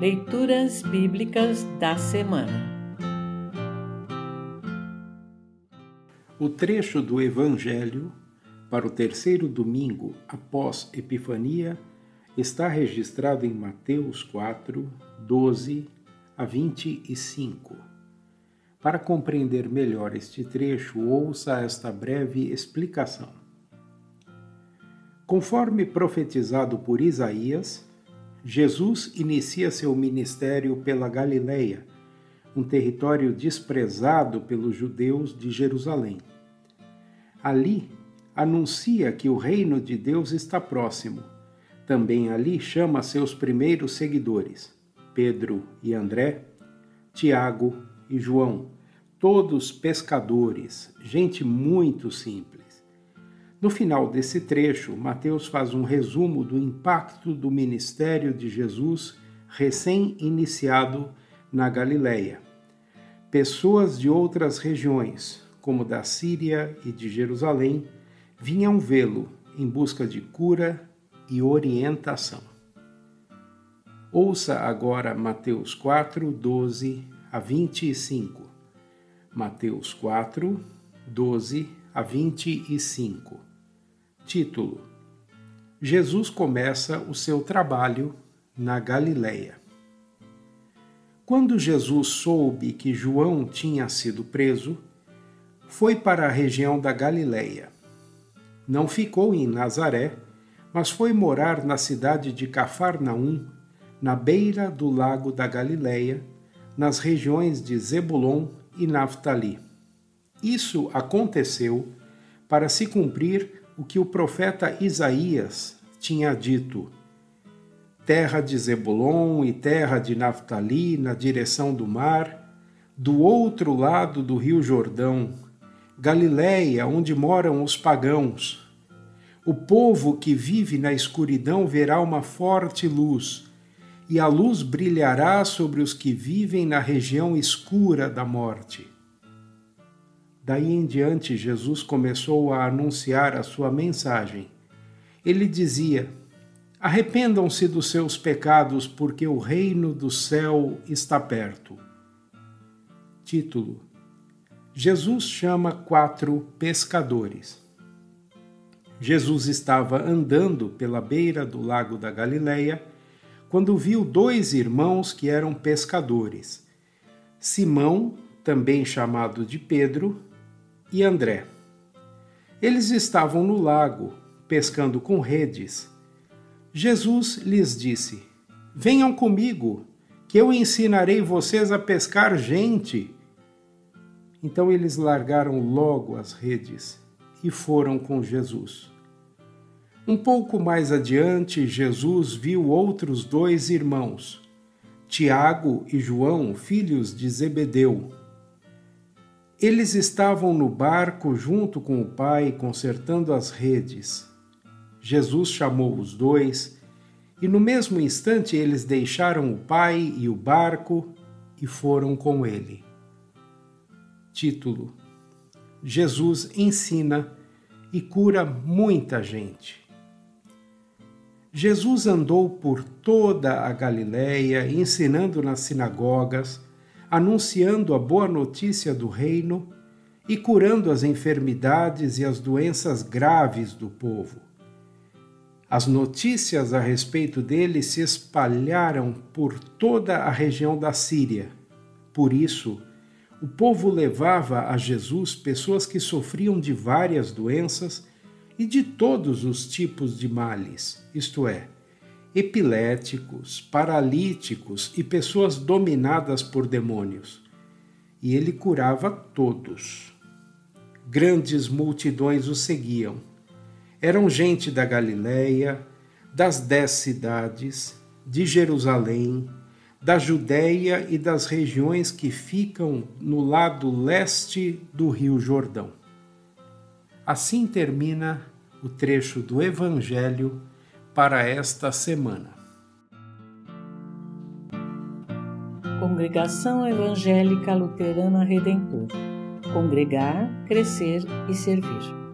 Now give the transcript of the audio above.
Leituras Bíblicas da Semana O trecho do Evangelho para o terceiro domingo após Epifania está registrado em Mateus 4, 12 a 25. Para compreender melhor este trecho, ouça esta breve explicação. Conforme profetizado por Isaías, Jesus inicia seu ministério pela Galileia, um território desprezado pelos judeus de Jerusalém. Ali, anuncia que o reino de Deus está próximo. Também ali chama seus primeiros seguidores, Pedro e André, Tiago e João, todos pescadores, gente muito simples. No final desse trecho, Mateus faz um resumo do impacto do ministério de Jesus recém-iniciado na Galileia. Pessoas de outras regiões, como da Síria e de Jerusalém, vinham vê-lo em busca de cura e orientação. Ouça agora Mateus 4, 12 a 25. Mateus 4, 12 a 25. Título: Jesus começa o seu trabalho na Galileia. Quando Jesus soube que João tinha sido preso, foi para a região da Galileia. Não ficou em Nazaré, mas foi morar na cidade de Cafarnaum, na beira do lago da Galileia, nas regiões de Zebulon e Naphtali. Isso aconteceu para se cumprir o que o profeta Isaías tinha dito: terra de Zebulon e terra de Naftali, na direção do mar, do outro lado do rio Jordão, Galiléia, onde moram os pagãos. O povo que vive na escuridão verá uma forte luz, e a luz brilhará sobre os que vivem na região escura da morte. Daí em diante, Jesus começou a anunciar a sua mensagem. Ele dizia: Arrependam-se dos seus pecados, porque o reino do céu está perto. Título: Jesus chama quatro pescadores. Jesus estava andando pela beira do lago da Galileia quando viu dois irmãos que eram pescadores. Simão, também chamado de Pedro, e André. Eles estavam no lago, pescando com redes. Jesus lhes disse: Venham comigo, que eu ensinarei vocês a pescar gente. Então eles largaram logo as redes e foram com Jesus. Um pouco mais adiante, Jesus viu outros dois irmãos, Tiago e João, filhos de Zebedeu eles estavam no barco junto com o pai, consertando as redes. Jesus chamou os dois e, no mesmo instante, eles deixaram o pai e o barco e foram com ele. Título: Jesus ensina e cura muita gente. Jesus andou por toda a Galiléia, ensinando nas sinagogas anunciando a boa notícia do reino e curando as enfermidades e as doenças graves do povo. As notícias a respeito dele se espalharam por toda a região da Síria. Por isso, o povo levava a Jesus pessoas que sofriam de várias doenças e de todos os tipos de males, isto é, epiléticos, paralíticos e pessoas dominadas por demônios. E ele curava todos. Grandes multidões o seguiam. Eram gente da Galiléia, das dez cidades, de Jerusalém, da Judéia e das regiões que ficam no lado leste do Rio Jordão. Assim termina o trecho do Evangelho para esta semana. Congregação Evangélica Luterana Redentor Congregar, Crescer e Servir.